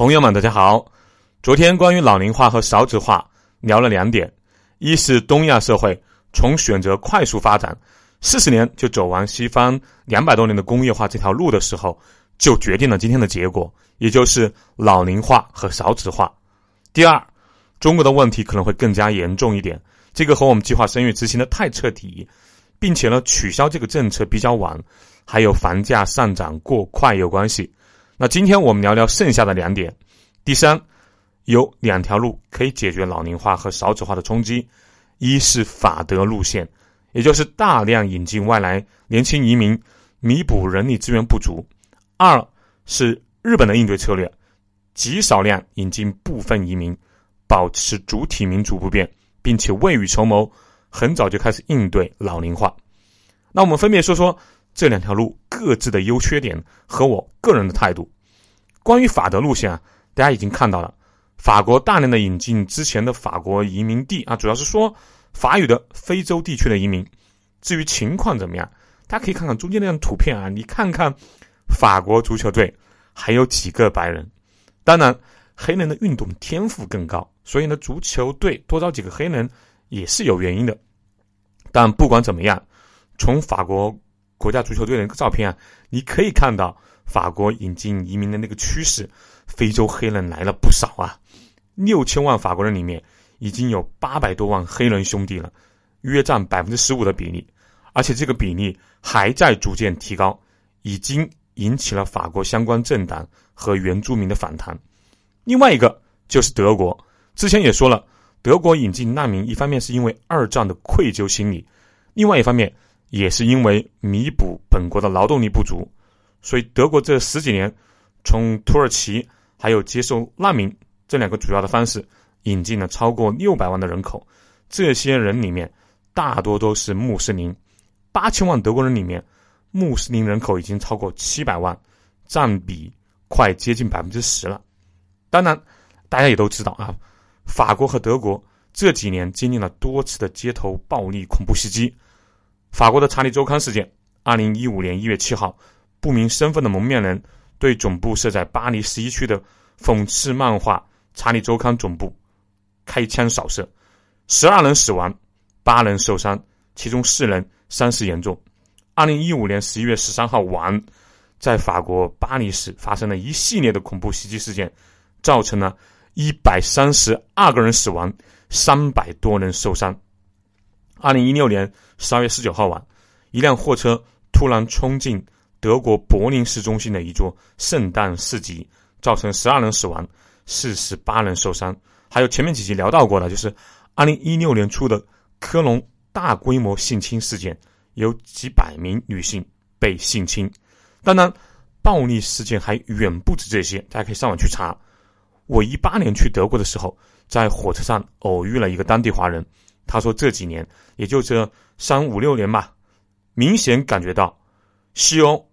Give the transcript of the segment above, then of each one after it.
朋友们，大家好。昨天关于老龄化和少子化聊了两点：一是东亚社会从选择快速发展，四十年就走完西方两百多年的工业化这条路的时候，就决定了今天的结果，也就是老龄化和少子化。第二，中国的问题可能会更加严重一点，这个和我们计划生育执行的太彻底，并且呢取消这个政策比较晚，还有房价上涨过快有关系。那今天我们聊聊剩下的两点。第三，有两条路可以解决老龄化和少子化的冲击：一是法德路线，也就是大量引进外来年轻移民，弥补人力资源不足；二是日本的应对策略，极少量引进部分移民，保持主体民族不变，并且未雨绸缪，很早就开始应对老龄化。那我们分别说说。这两条路各自的优缺点和我个人的态度。关于法德路线啊，大家已经看到了，法国大量的引进之前的法国移民地啊，主要是说法语的非洲地区的移民。至于情况怎么样，大家可以看看中间那张图片啊，你看看法国足球队还有几个白人。当然，黑人的运动天赋更高，所以呢，足球队多招几个黑人也是有原因的。但不管怎么样，从法国。国家足球队的那个照片啊，你可以看到法国引进移民的那个趋势，非洲黑人来了不少啊。六千万法国人里面，已经有八百多万黑人兄弟了，约占百分之十五的比例，而且这个比例还在逐渐提高，已经引起了法国相关政党和原住民的反弹。另外一个就是德国，之前也说了，德国引进难民，一方面是因为二战的愧疚心理，另外一方面。也是因为弥补本国的劳动力不足，所以德国这十几年从土耳其还有接受难民这两个主要的方式，引进了超过六百万的人口。这些人里面大多都是穆斯林，八千万德国人里面，穆斯林人口已经超过七百万，占比快接近百分之十了。当然，大家也都知道啊，法国和德国这几年经历了多次的街头暴力恐怖袭击。法国的《查理周刊》事件，二零一五年一月七号，不明身份的蒙面人对总部设在巴黎十一区的讽刺漫画《查理周刊》总部开枪扫射，十二人死亡，八人受伤，其中四人伤势严重。二零一五年十一月十三号晚，在法国巴黎市发生了一系列的恐怖袭击事件，造成了一百三十二个人死亡，三百多人受伤。二零一六年十二月十九号晚，一辆货车突然冲进德国柏林市中心的一座圣诞市集，造成十二人死亡，四十八人受伤。还有前面几集聊到过的，就是二零一六年初的科隆大规模性侵事件，有几百名女性被性侵。当然，暴力事件还远不止这些，大家可以上网去查。我一八年去德国的时候，在火车上偶遇了一个当地华人。他说：“这几年，也就这三五六年吧，明显感觉到西欧，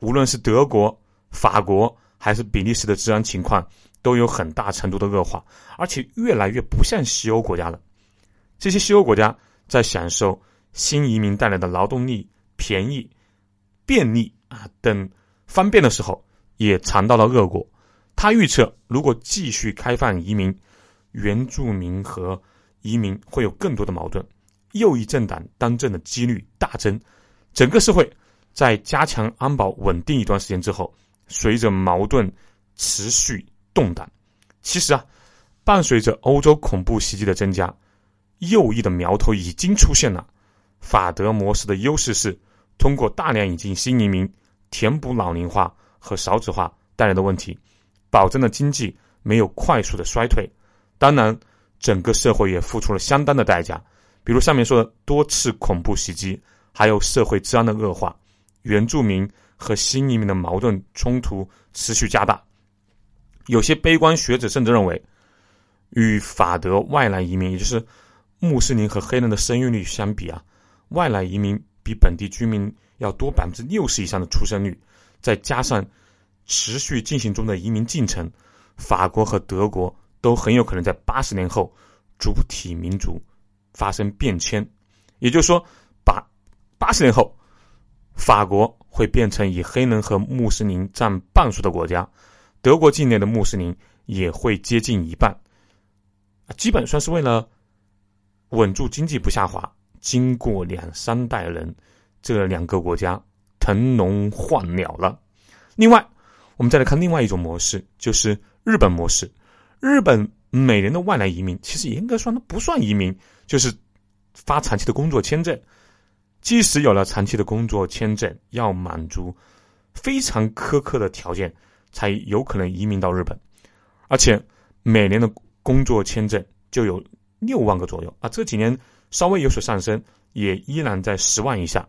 无论是德国、法国还是比利时的治安情况，都有很大程度的恶化，而且越来越不像西欧国家了。这些西欧国家在享受新移民带来的劳动力便宜、便利啊等方便的时候，也尝到了恶果。他预测，如果继续开放移民，原住民和……”移民会有更多的矛盾，右翼政党当政的几率大增，整个社会在加强安保稳定一段时间之后，随着矛盾持续动荡。其实啊，伴随着欧洲恐怖袭击的增加，右翼的苗头已经出现了。法德模式的优势是通过大量引进新移民，填补老龄化和少子化带来的问题，保证了经济没有快速的衰退。当然。整个社会也付出了相当的代价，比如上面说的多次恐怖袭击，还有社会治安的恶化，原住民和新移民的矛盾冲突持续加大。有些悲观学者甚至认为，与法德外来移民，也就是穆斯林和黑人的生育率相比啊，外来移民比本地居民要多百分之六十以上的出生率，再加上持续进行中的移民进程，法国和德国。都很有可能在八十年后，主体民族发生变迁，也就是说，把八十年后，法国会变成以黑人和穆斯林占半数的国家，德国境内的穆斯林也会接近一半，基本算是为了稳住经济不下滑。经过两三代人，这两个国家腾笼换鸟了。另外，我们再来看另外一种模式，就是日本模式。日本每年的外来移民，其实严格说，那不算移民，就是发长期的工作签证。即使有了长期的工作签证，要满足非常苛刻的条件，才有可能移民到日本。而且每年的工作签证就有六万个左右啊，这几年稍微有所上升，也依然在十万以下。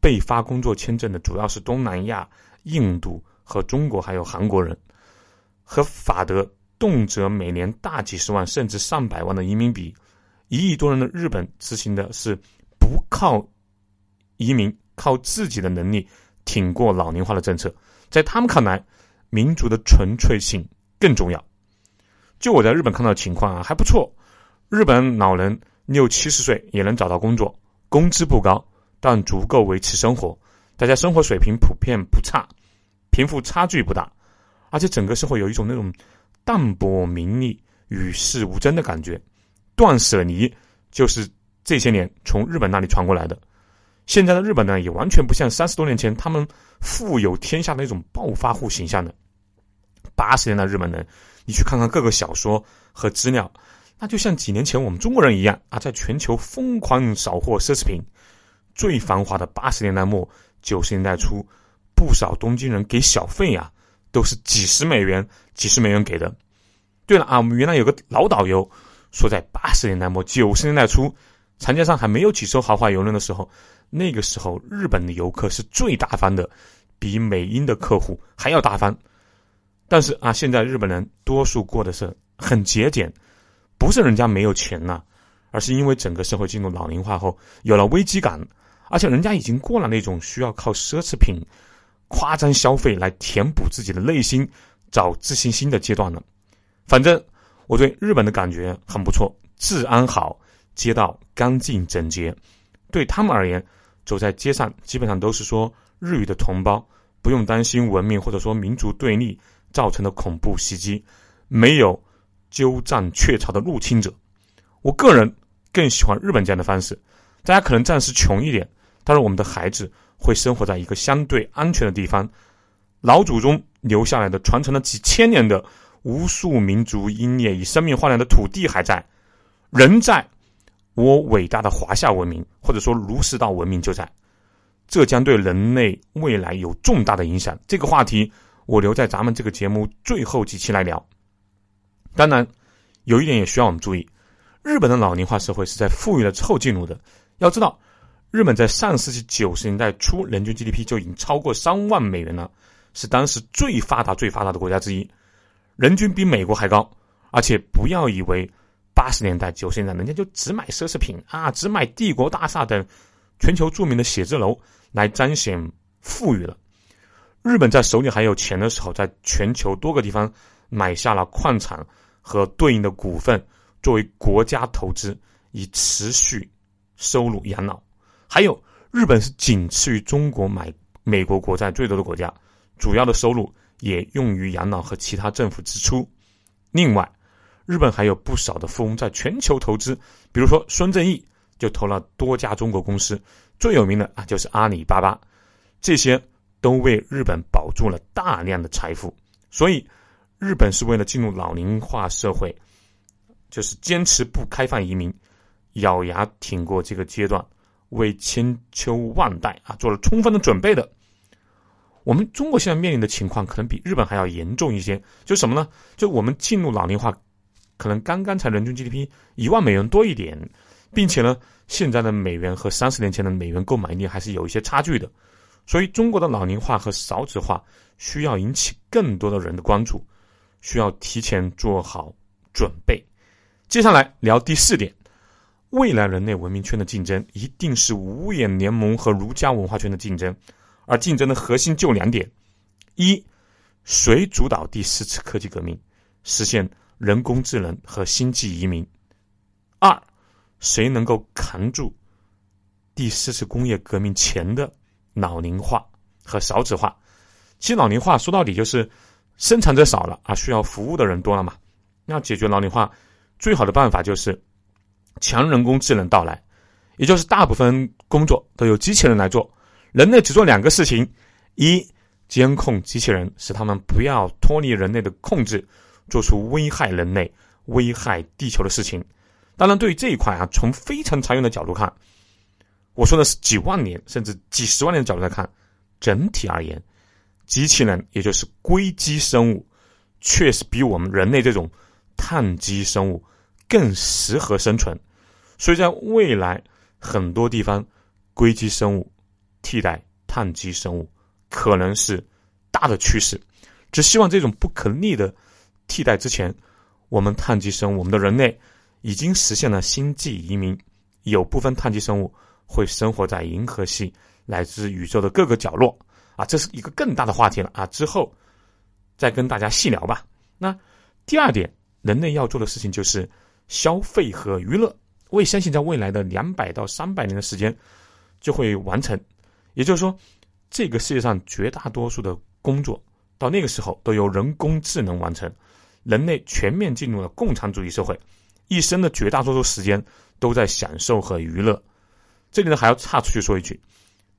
被发工作签证的主要是东南亚、印度和中国，还有韩国人。和法德动辄每年大几十万甚至上百万的移民比，一亿多人的日本执行的是不靠移民，靠自己的能力挺过老龄化的政策。在他们看来，民族的纯粹性。更重要，就我在日本看到的情况啊，还不错。日本老人六七十岁也能找到工作，工资不高，但足够维持生活。大家生活水平普遍不差，贫富差距不大，而且整个社会有一种那种淡泊名利、与世无争的感觉。断舍离就是这些年从日本那里传过来的。现在的日本呢，也完全不像三十多年前他们富有天下那种暴发户形象的。八十年代日本人，你去看看各个小说和资料，那就像几年前我们中国人一样啊，在全球疯狂扫货奢侈品。最繁华的八十年代末九十年代初，不少东京人给小费啊，都是几十美元、几十美元给的。对了啊，我们原来有个老导游说，在八十年代末九十年代初，长江上还没有几艘豪华游轮的时候，那个时候日本的游客是最大方的，比美英的客户还要大方。但是啊，现在日本人多数过的是很节俭，不是人家没有钱呐，而是因为整个社会进入老龄化后有了危机感，而且人家已经过了那种需要靠奢侈品、夸张消费来填补自己的内心、找自信心的阶段了。反正我对日本的感觉很不错，治安好，街道干净整洁，对他们而言，走在街上基本上都是说日语的同胞，不用担心文明或者说民族对立。造成的恐怖袭击，没有鸠占鹊巢的入侵者。我个人更喜欢日本这样的方式。大家可能暂时穷一点，但是我们的孩子会生活在一个相对安全的地方。老祖宗留下来的、传承了几千年的无数民族英烈以生命换来的土地还在，人在，我伟大的华夏文明或者说儒释道文明就在。这将对人类未来有重大的影响。这个话题。我留在咱们这个节目最后几期来聊。当然，有一点也需要我们注意：日本的老龄化社会是在富裕了之后进入的。要知道，日本在上世纪九十年代初，人均 GDP 就已经超过三万美元了，是当时最发达、最发达的国家之一，人均比美国还高。而且，不要以为八十年代、九十年代人家就只买奢侈品啊，只买帝国大厦等全球著名的写字楼来彰显富裕了。日本在手里还有钱的时候，在全球多个地方买下了矿产和对应的股份，作为国家投资，以持续收入养老。还有，日本是仅次于中国买美国国债最多的国家，主要的收入也用于养老和其他政府支出。另外，日本还有不少的富翁在全球投资，比如说孙正义就投了多家中国公司，最有名的啊就是阿里巴巴，这些。都为日本保住了大量的财富，所以日本是为了进入老龄化社会，就是坚持不开放移民，咬牙挺过这个阶段，为千秋万代啊做了充分的准备的。我们中国现在面临的情况可能比日本还要严重一些，就什么呢？就我们进入老龄化，可能刚刚才人均 GDP 一万美元多一点，并且呢，现在的美元和三十年前的美元购买力还是有一些差距的。所以，中国的老龄化和少子化需要引起更多的人的关注，需要提前做好准备。接下来聊第四点：未来人类文明圈的竞争一定是五眼联盟和儒家文化圈的竞争，而竞争的核心就两点：一，谁主导第四次科技革命，实现人工智能和星际移民；二，谁能够扛住第四次工业革命前的。老龄化和少子化，其实老龄化说到底就是生产者少了啊，需要服务的人多了嘛。那解决老龄化最好的办法就是强人工智能到来，也就是大部分工作都由机器人来做，人类只做两个事情：一，监控机器人，使他们不要脱离人类的控制，做出危害人类、危害地球的事情。当然，对于这一块啊，从非常长远的角度看，我说的是几万年甚至几十万年的角度来看，整体而言。机器人，也就是硅基生物，确实比我们人类这种碳基生物更适合生存。所以在未来很多地方，硅基生物替代碳基生物可能是大的趋势。只希望这种不可逆的替代之前，我们碳基生物，我们的人类已经实现了星际移民，有部分碳基生物会生活在银河系乃至宇宙的各个角落。啊，这是一个更大的话题了啊！之后再跟大家细聊吧。那第二点，人类要做的事情就是消费和娱乐。我也相信，在未来的两百到三百年的时间就会完成。也就是说，这个世界上绝大多数的工作到那个时候都由人工智能完成，人类全面进入了共产主义社会，一生的绝大多数时间都在享受和娱乐。这里呢，还要岔出去说一句，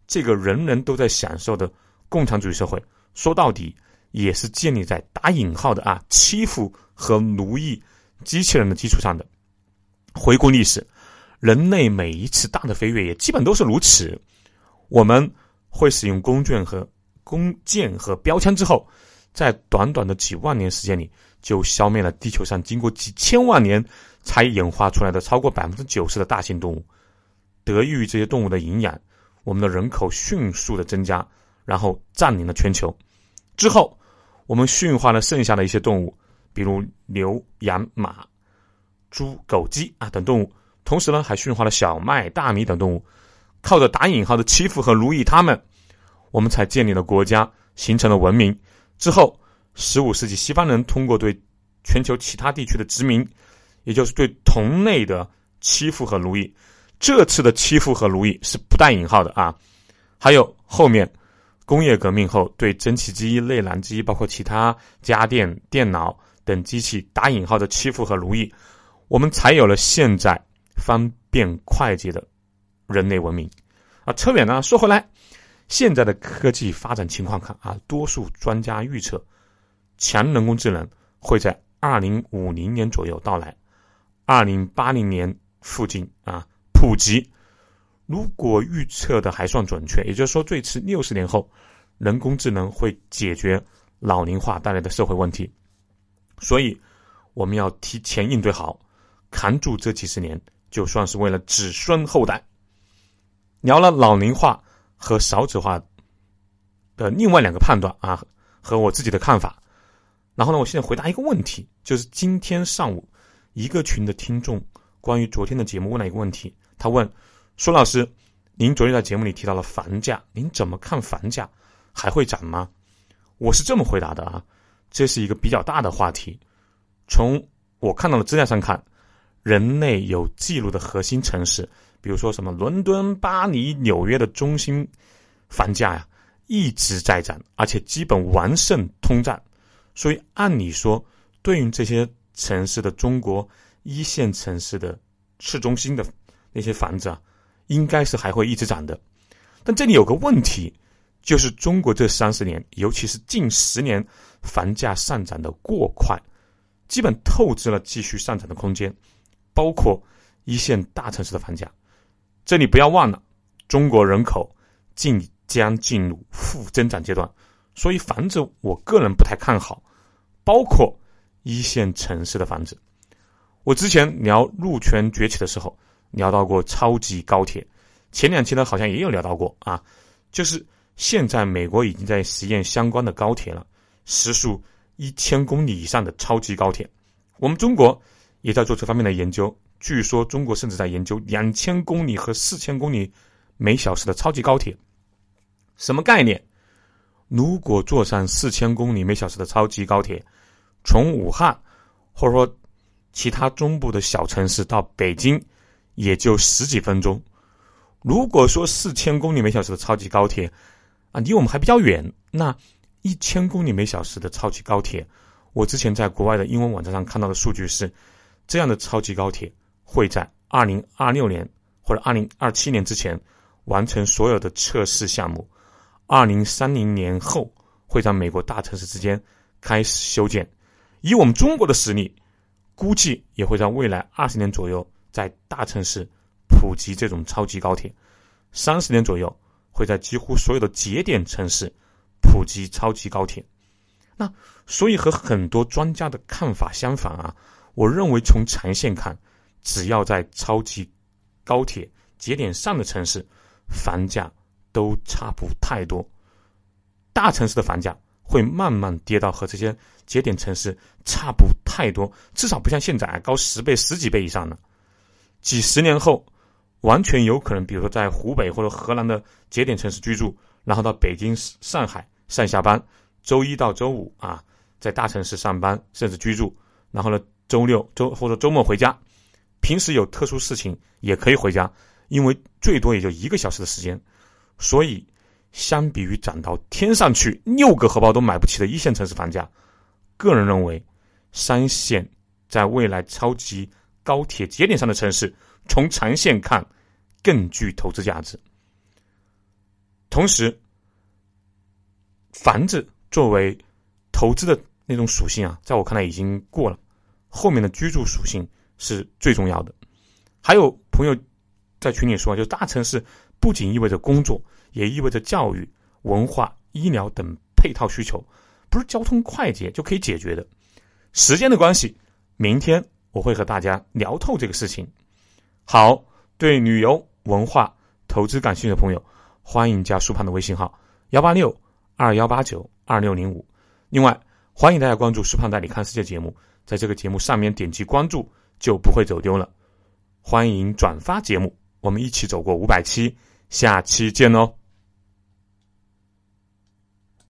这个人人都在享受的。共产主义社会说到底也是建立在打引号的啊欺负和奴役机器人的基础上的。回顾历史，人类每一次大的飞跃也基本都是如此。我们会使用弓箭和弓箭和标枪之后，在短短的几万年时间里，就消灭了地球上经过几千万年才演化出来的超过百分之九十的大型动物。得益于这些动物的营养，我们的人口迅速的增加。然后占领了全球，之后我们驯化了剩下的一些动物，比如牛、羊、马、猪、狗、鸡啊等动物，同时呢还驯化了小麦、大米等动物，靠着打引号的欺负和奴役他们，我们才建立了国家，形成了文明。之后，十五世纪西方人通过对全球其他地区的殖民，也就是对同类的欺负和奴役，这次的欺负和奴役是不带引号的啊，还有后面。工业革命后，对蒸汽机、内燃机，包括其他家电、电脑等机器打引号的欺负和奴役，我们才有了现在方便快捷的人类文明。啊，扯远了，说回来，现在的科技发展情况看啊，多数专家预测，强人工智能会在二零五零年左右到来，二零八零年附近啊普及。如果预测的还算准确，也就是说，最迟六十年后，人工智能会解决老龄化带来的社会问题。所以，我们要提前应对好，扛住这几十年，就算是为了子孙后代。聊了老龄化和少子化的另外两个判断啊，和我自己的看法。然后呢，我现在回答一个问题，就是今天上午一个群的听众关于昨天的节目问了一个问题，他问。苏老师，您昨天在节目里提到了房价，您怎么看房价还会涨吗？我是这么回答的啊，这是一个比较大的话题。从我看到的资料上看，人类有记录的核心城市，比如说什么伦敦、巴黎、纽约的中心房价呀，一直在涨，而且基本完胜通胀。所以按理说，对应这些城市的中国一线城市的市中心的那些房子啊。应该是还会一直涨的，但这里有个问题，就是中国这三十年，尤其是近十年，房价上涨的过快，基本透支了继续上涨的空间，包括一线大城市的房价。这里不要忘了，中国人口即将进入负增长阶段，所以房子我个人不太看好，包括一线城市的房子。我之前聊陆权崛起的时候。聊到过超级高铁，前两期呢好像也有聊到过啊，就是现在美国已经在实验相关的高铁了，时速一千公里以上的超级高铁，我们中国也在做这方面的研究，据说中国甚至在研究两千公里和四千公里每小时的超级高铁，什么概念？如果坐上四千公里每小时的超级高铁，从武汉或者说其他中部的小城市到北京。也就十几分钟。如果说四千公里每小时的超级高铁啊，离我们还比较远，那一千公里每小时的超级高铁，我之前在国外的英文网站上看到的数据是，这样的超级高铁会在二零二六年或者二零二七年之前完成所有的测试项目，二零三零年后会在美国大城市之间开始修建。以我们中国的实力，估计也会在未来二十年左右在大城市普及这种超级高铁，三十年左右会在几乎所有的节点城市普及超级高铁。那所以和很多专家的看法相反啊，我认为从长线看，只要在超级高铁节点上的城市，房价都差不太多，大城市的房价。会慢慢跌到和这些节点城市差不太多，至少不像现在高十倍、十几倍以上的。几十年后，完全有可能，比如说在湖北或者河南的节点城市居住，然后到北京、上海上下班，周一到周五啊，在大城市上班甚至居住，然后呢，周六周或者周末回家，平时有特殊事情也可以回家，因为最多也就一个小时的时间，所以。相比于涨到天上去，六个荷包都买不起的一线城市房价，个人认为，三线在未来超级高铁节点上的城市，从长线看更具投资价值。同时，房子作为投资的那种属性啊，在我看来已经过了，后面的居住属性是最重要的。还有朋友在群里说，就大城市不仅意味着工作。也意味着教育、文化、医疗等配套需求，不是交通快捷就可以解决的。时间的关系，明天我会和大家聊透这个事情。好，对旅游、文化、投资感兴趣的朋友，欢迎加苏胖的微信号幺八六二幺八九二六零五。另外，欢迎大家关注苏胖带你看世界节目，在这个节目上面点击关注，就不会走丢了。欢迎转发节目，我们一起走过五百期，下期见哦。